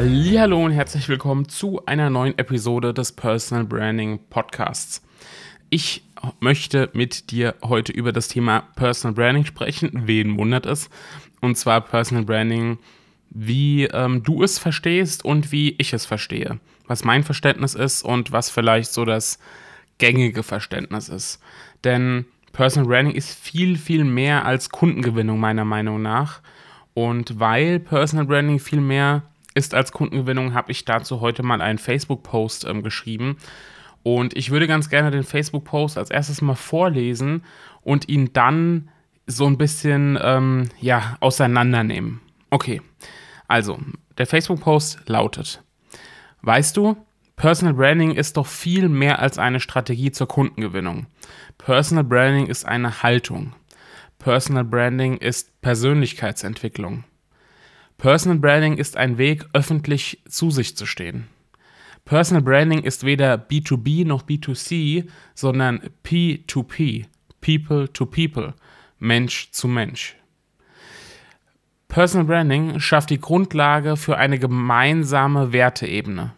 Hallo und herzlich willkommen zu einer neuen Episode des Personal Branding Podcasts. Ich möchte mit dir heute über das Thema Personal Branding sprechen. Wen wundert es? Und zwar Personal Branding, wie ähm, du es verstehst und wie ich es verstehe. Was mein Verständnis ist und was vielleicht so das gängige Verständnis ist. Denn Personal Branding ist viel, viel mehr als Kundengewinnung meiner Meinung nach. Und weil Personal Branding viel mehr ist als Kundengewinnung, habe ich dazu heute mal einen Facebook-Post ähm, geschrieben. Und ich würde ganz gerne den Facebook-Post als erstes mal vorlesen und ihn dann so ein bisschen ähm, ja, auseinandernehmen. Okay, also der Facebook-Post lautet: Weißt du, Personal Branding ist doch viel mehr als eine Strategie zur Kundengewinnung. Personal Branding ist eine Haltung. Personal Branding ist Persönlichkeitsentwicklung. Personal Branding ist ein Weg, öffentlich zu sich zu stehen. Personal Branding ist weder B2B noch B2C, sondern P2P, People to People, Mensch zu Mensch. Personal Branding schafft die Grundlage für eine gemeinsame Werteebene.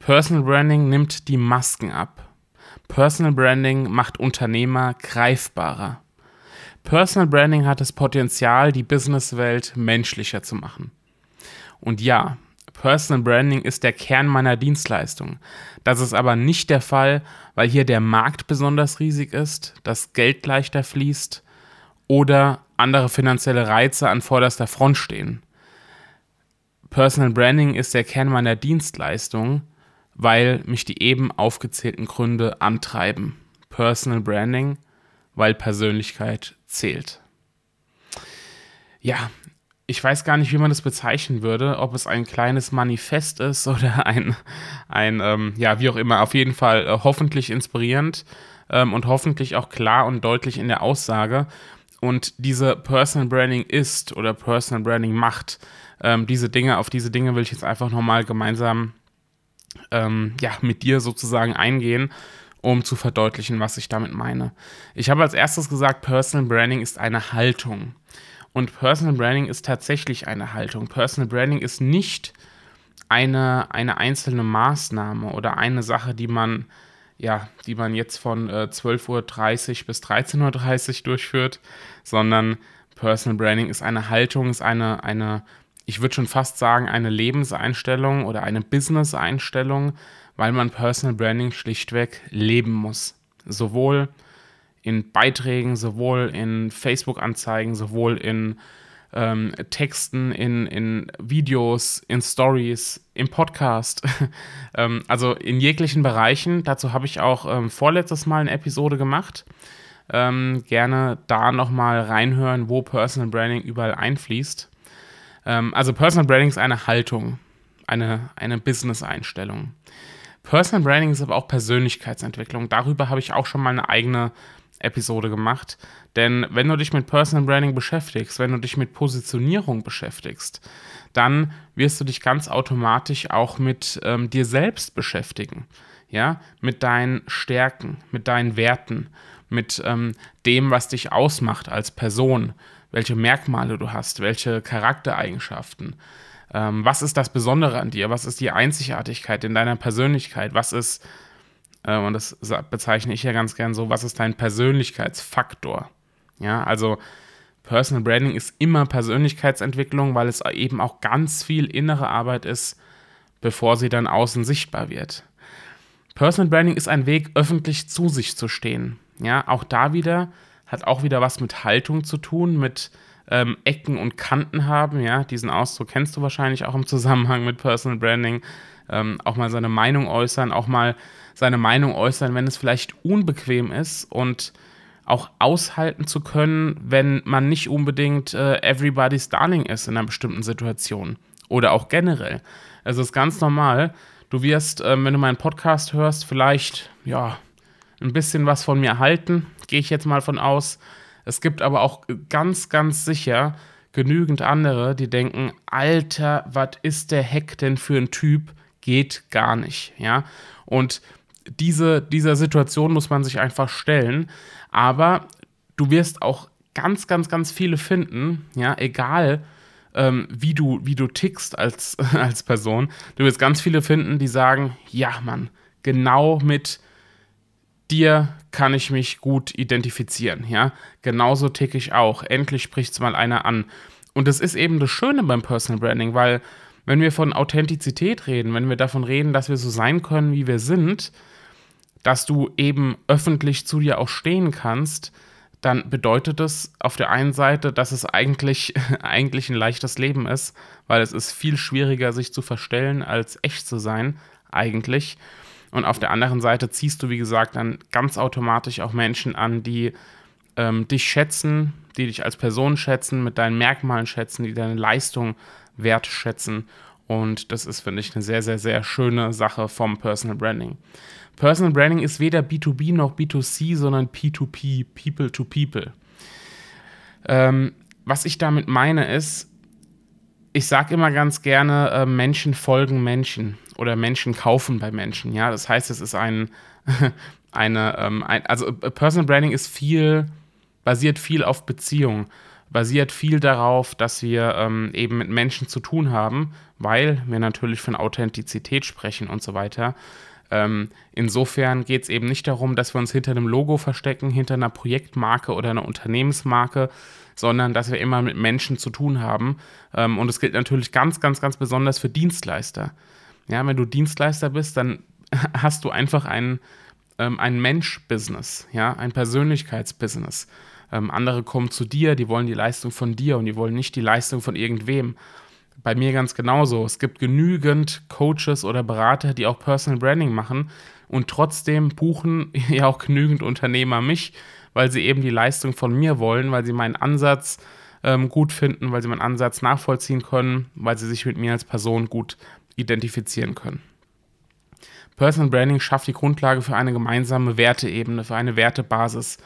Personal Branding nimmt die Masken ab. Personal Branding macht Unternehmer greifbarer. Personal Branding hat das Potenzial, die Businesswelt menschlicher zu machen. Und ja, Personal Branding ist der Kern meiner Dienstleistung. Das ist aber nicht der Fall, weil hier der Markt besonders riesig ist, das Geld leichter fließt oder andere finanzielle Reize an vorderster Front stehen. Personal Branding ist der Kern meiner Dienstleistung, weil mich die eben aufgezählten Gründe antreiben. Personal Branding weil Persönlichkeit zählt. Ja, ich weiß gar nicht, wie man das bezeichnen würde, ob es ein kleines Manifest ist oder ein, ein ähm, ja, wie auch immer, auf jeden Fall äh, hoffentlich inspirierend ähm, und hoffentlich auch klar und deutlich in der Aussage. Und diese Personal Branding ist oder Personal Branding macht ähm, diese Dinge, auf diese Dinge will ich jetzt einfach nochmal gemeinsam ähm, ja, mit dir sozusagen eingehen um zu verdeutlichen, was ich damit meine. Ich habe als erstes gesagt, Personal Branding ist eine Haltung. Und Personal Branding ist tatsächlich eine Haltung. Personal Branding ist nicht eine, eine einzelne Maßnahme oder eine Sache, die man, ja, die man jetzt von äh, 12.30 Uhr bis 13.30 Uhr durchführt, sondern Personal Branding ist eine Haltung, ist eine, eine ich würde schon fast sagen, eine Lebenseinstellung oder eine Business-Einstellung, weil man Personal Branding schlichtweg leben muss. Sowohl in Beiträgen, sowohl in Facebook-Anzeigen, sowohl in ähm, Texten, in, in Videos, in Stories, im Podcast. ähm, also in jeglichen Bereichen. Dazu habe ich auch ähm, vorletztes Mal eine Episode gemacht. Ähm, gerne da nochmal reinhören, wo Personal Branding überall einfließt. Ähm, also Personal Branding ist eine Haltung, eine, eine Business-Einstellung. Personal Branding ist aber auch Persönlichkeitsentwicklung. Darüber habe ich auch schon mal eine eigene Episode gemacht. Denn wenn du dich mit Personal Branding beschäftigst, wenn du dich mit Positionierung beschäftigst, dann wirst du dich ganz automatisch auch mit ähm, dir selbst beschäftigen. Ja, mit deinen Stärken, mit deinen Werten, mit ähm, dem, was dich ausmacht als Person, welche Merkmale du hast, welche Charaktereigenschaften. Ähm, was ist das Besondere an dir? Was ist die Einzigartigkeit in deiner Persönlichkeit? Was ist, äh, und das bezeichne ich ja ganz gern so, was ist dein Persönlichkeitsfaktor? Ja, also Personal Branding ist immer Persönlichkeitsentwicklung, weil es eben auch ganz viel innere Arbeit ist, bevor sie dann außen sichtbar wird. Personal Branding ist ein Weg, öffentlich zu sich zu stehen. Ja, auch da wieder hat auch wieder was mit Haltung zu tun, mit ähm, Ecken und Kanten haben. Ja, diesen Ausdruck kennst du wahrscheinlich auch im Zusammenhang mit Personal Branding. Ähm, auch mal seine Meinung äußern, auch mal seine Meinung äußern, wenn es vielleicht unbequem ist und auch aushalten zu können, wenn man nicht unbedingt äh, everybody's darling ist in einer bestimmten Situation. oder auch generell. Es ist ganz normal. Du wirst, ähm, wenn du meinen Podcast hörst, vielleicht, ja, ein bisschen was von mir halten, gehe ich jetzt mal von aus. Es gibt aber auch ganz, ganz sicher genügend andere, die denken, Alter, was ist der Heck denn für ein Typ? Geht gar nicht, ja. Und diese, dieser Situation muss man sich einfach stellen. Aber du wirst auch ganz, ganz, ganz viele finden, ja, egal ähm, wie, du, wie du tickst als, als Person. Du wirst ganz viele finden, die sagen, ja, Mann, genau mit dir kann ich mich gut identifizieren, ja. Genauso ticke ich auch. Endlich spricht es mal einer an. Und das ist eben das Schöne beim Personal Branding, weil wenn wir von Authentizität reden, wenn wir davon reden, dass wir so sein können, wie wir sind, dass du eben öffentlich zu dir auch stehen kannst, dann bedeutet es auf der einen Seite, dass es eigentlich, eigentlich ein leichtes Leben ist, weil es ist viel schwieriger, sich zu verstellen, als echt zu sein, eigentlich. Und auf der anderen Seite ziehst du, wie gesagt, dann ganz automatisch auch Menschen an, die ähm, dich schätzen, die dich als Person schätzen, mit deinen Merkmalen schätzen, die deine Leistung wertschätzen. Und das ist, finde ich, eine sehr, sehr, sehr schöne Sache vom Personal Branding. Personal Branding ist weder B2B noch B2C, sondern P2P, People to People. Ähm, was ich damit meine ist, ich sage immer ganz gerne, äh, Menschen folgen Menschen oder Menschen kaufen bei Menschen. Ja, das heißt, es ist ein, eine, ähm, ein, also äh, Personal Branding ist viel, basiert viel auf Beziehungen, basiert viel darauf, dass wir ähm, eben mit Menschen zu tun haben, weil wir natürlich von Authentizität sprechen und so weiter. Ähm, insofern geht es eben nicht darum, dass wir uns hinter einem Logo verstecken, hinter einer Projektmarke oder einer Unternehmensmarke, sondern dass wir immer mit Menschen zu tun haben. Ähm, und es gilt natürlich ganz, ganz, ganz besonders für Dienstleister. Ja, wenn du Dienstleister bist, dann hast du einfach ein, ähm, ein Mensch-Business, ja, ein Persönlichkeitsbusiness. Ähm, andere kommen zu dir, die wollen die Leistung von dir und die wollen nicht die Leistung von irgendwem bei mir ganz genauso. Es gibt genügend Coaches oder Berater, die auch Personal Branding machen und trotzdem buchen ja auch genügend Unternehmer mich, weil sie eben die Leistung von mir wollen, weil sie meinen Ansatz ähm, gut finden, weil sie meinen Ansatz nachvollziehen können, weil sie sich mit mir als Person gut identifizieren können. Personal Branding schafft die Grundlage für eine gemeinsame Werteebene, für eine Wertebasis,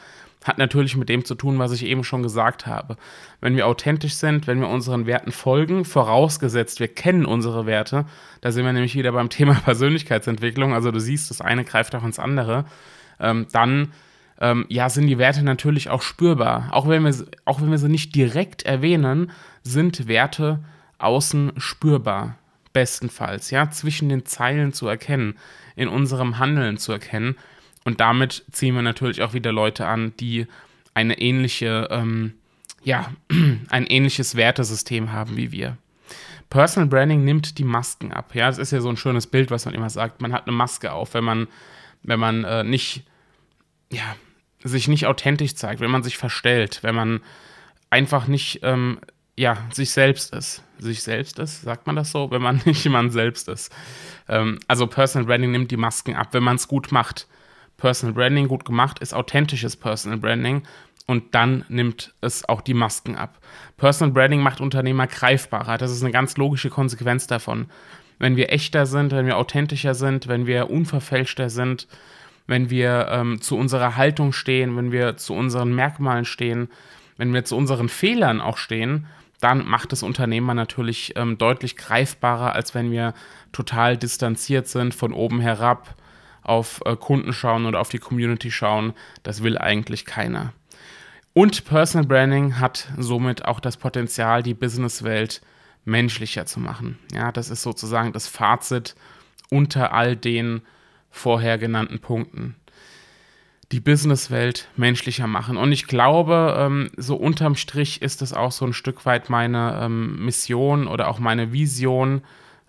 hat natürlich mit dem zu tun, was ich eben schon gesagt habe. Wenn wir authentisch sind, wenn wir unseren Werten folgen, vorausgesetzt wir kennen unsere Werte, da sind wir nämlich wieder beim Thema Persönlichkeitsentwicklung, also du siehst, das eine greift auch ins andere, ähm, dann ähm, ja, sind die Werte natürlich auch spürbar. Auch wenn, wir, auch wenn wir sie nicht direkt erwähnen, sind Werte außen spürbar. Bestenfalls, ja, zwischen den Zeilen zu erkennen, in unserem Handeln zu erkennen. Und damit ziehen wir natürlich auch wieder Leute an, die eine ähnliche, ähm, ja, ein ähnliches Wertesystem haben wie wir. Personal Branding nimmt die Masken ab. Ja, das ist ja so ein schönes Bild, was man immer sagt. Man hat eine Maske auf, wenn man, wenn man äh, nicht, ja, sich nicht authentisch zeigt, wenn man sich verstellt, wenn man einfach nicht, ähm, ja, sich selbst ist. Sich selbst ist, sagt man das so, wenn man nicht man selbst ist. Ähm, also Personal Branding nimmt die Masken ab, wenn man es gut macht. Personal Branding gut gemacht ist authentisches Personal Branding und dann nimmt es auch die Masken ab. Personal Branding macht Unternehmer greifbarer. Das ist eine ganz logische Konsequenz davon. Wenn wir echter sind, wenn wir authentischer sind, wenn wir unverfälschter sind, wenn wir ähm, zu unserer Haltung stehen, wenn wir zu unseren Merkmalen stehen, wenn wir zu unseren Fehlern auch stehen, dann macht es Unternehmer natürlich ähm, deutlich greifbarer, als wenn wir total distanziert sind, von oben herab, auf äh, Kunden schauen oder auf die Community schauen. Das will eigentlich keiner. Und Personal Branding hat somit auch das Potenzial, die Businesswelt menschlicher zu machen. Ja, das ist sozusagen das Fazit unter all den vorher genannten Punkten. Die Businesswelt menschlicher machen. Und ich glaube, ähm, so unterm Strich ist das auch so ein Stück weit meine ähm, Mission oder auch meine Vision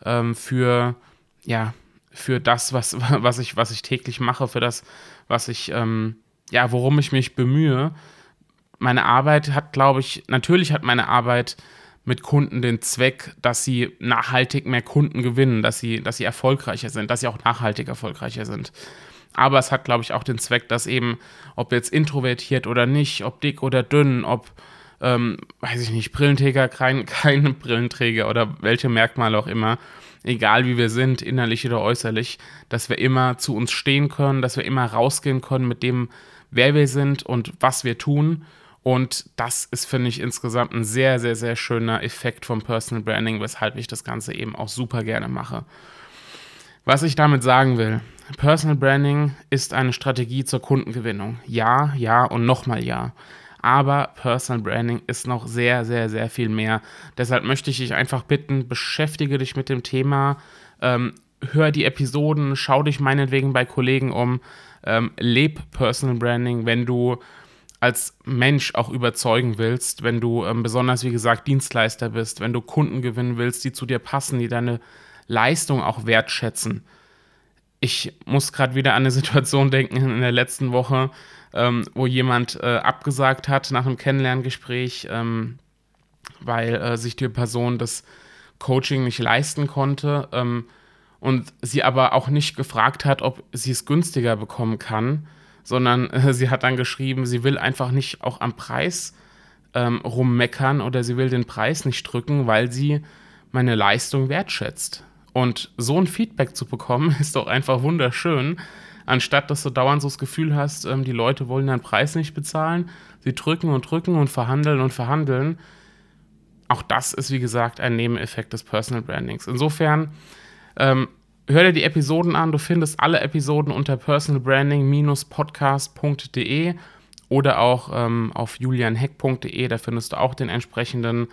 ähm, für ja, für das, was, was, ich, was ich täglich mache, für das, was ich, ähm, ja, worum ich mich bemühe. Meine Arbeit hat, glaube ich, natürlich hat meine Arbeit mit Kunden den Zweck, dass sie nachhaltig mehr Kunden gewinnen, dass sie, dass sie erfolgreicher sind, dass sie auch nachhaltig erfolgreicher sind. Aber es hat, glaube ich, auch den Zweck, dass eben, ob jetzt introvertiert oder nicht, ob dick oder dünn, ob ähm, weiß ich nicht, Brillenträger, kein, keine Brillenträger oder welche Merkmale auch immer, egal wie wir sind, innerlich oder äußerlich, dass wir immer zu uns stehen können, dass wir immer rausgehen können mit dem, wer wir sind und was wir tun. Und das ist, finde ich, insgesamt ein sehr, sehr, sehr schöner Effekt vom Personal Branding, weshalb ich das Ganze eben auch super gerne mache. Was ich damit sagen will, Personal Branding ist eine Strategie zur Kundengewinnung. Ja, ja und nochmal ja. Aber Personal Branding ist noch sehr, sehr, sehr viel mehr. Deshalb möchte ich dich einfach bitten, beschäftige dich mit dem Thema, ähm, hör die Episoden, schau dich meinetwegen bei Kollegen um, ähm, leb Personal Branding, wenn du als Mensch auch überzeugen willst, wenn du ähm, besonders, wie gesagt, Dienstleister bist, wenn du Kunden gewinnen willst, die zu dir passen, die deine Leistung auch wertschätzen. Ich muss gerade wieder an eine Situation denken in der letzten Woche, ähm, wo jemand äh, abgesagt hat nach einem Kennenlerngespräch, ähm, weil äh, sich die Person das Coaching nicht leisten konnte ähm, und sie aber auch nicht gefragt hat, ob sie es günstiger bekommen kann, sondern äh, sie hat dann geschrieben, sie will einfach nicht auch am Preis ähm, rummeckern oder sie will den Preis nicht drücken, weil sie meine Leistung wertschätzt. Und so ein Feedback zu bekommen, ist doch einfach wunderschön, anstatt dass du dauernd so das Gefühl hast, ähm, die Leute wollen deinen Preis nicht bezahlen, sie drücken und drücken und verhandeln und verhandeln. Auch das ist, wie gesagt, ein Nebeneffekt des Personal Brandings. Insofern, ähm, hör dir die Episoden an. Du findest alle Episoden unter personalbranding-podcast.de oder auch ähm, auf julianheck.de. Da findest du auch den entsprechenden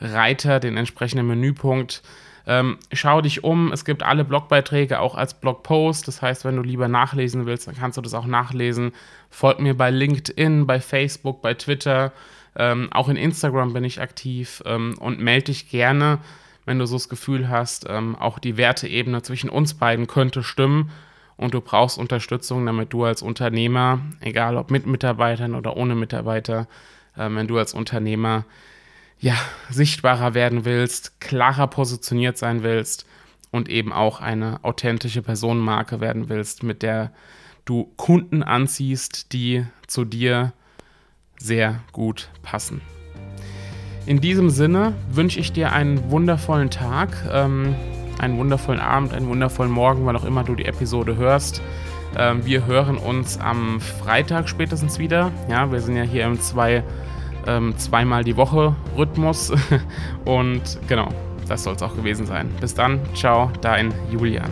Reiter, den entsprechenden Menüpunkt. Ähm, schau dich um, es gibt alle Blogbeiträge auch als Blogpost. Das heißt, wenn du lieber nachlesen willst, dann kannst du das auch nachlesen. Folg mir bei LinkedIn, bei Facebook, bei Twitter. Ähm, auch in Instagram bin ich aktiv ähm, und melde dich gerne, wenn du so das Gefühl hast, ähm, auch die Werteebene zwischen uns beiden könnte stimmen und du brauchst Unterstützung, damit du als Unternehmer, egal ob mit Mitarbeitern oder ohne Mitarbeiter, äh, wenn du als Unternehmer ja, sichtbarer werden willst, klarer positioniert sein willst und eben auch eine authentische Personenmarke werden willst, mit der du Kunden anziehst, die zu dir sehr gut passen. In diesem Sinne wünsche ich dir einen wundervollen Tag, ähm, einen wundervollen Abend, einen wundervollen Morgen, wann auch immer du die Episode hörst. Ähm, wir hören uns am Freitag spätestens wieder. Ja, wir sind ja hier im zwei ähm, zweimal die Woche Rhythmus. Und genau, das soll es auch gewesen sein. Bis dann, ciao, dein Julian.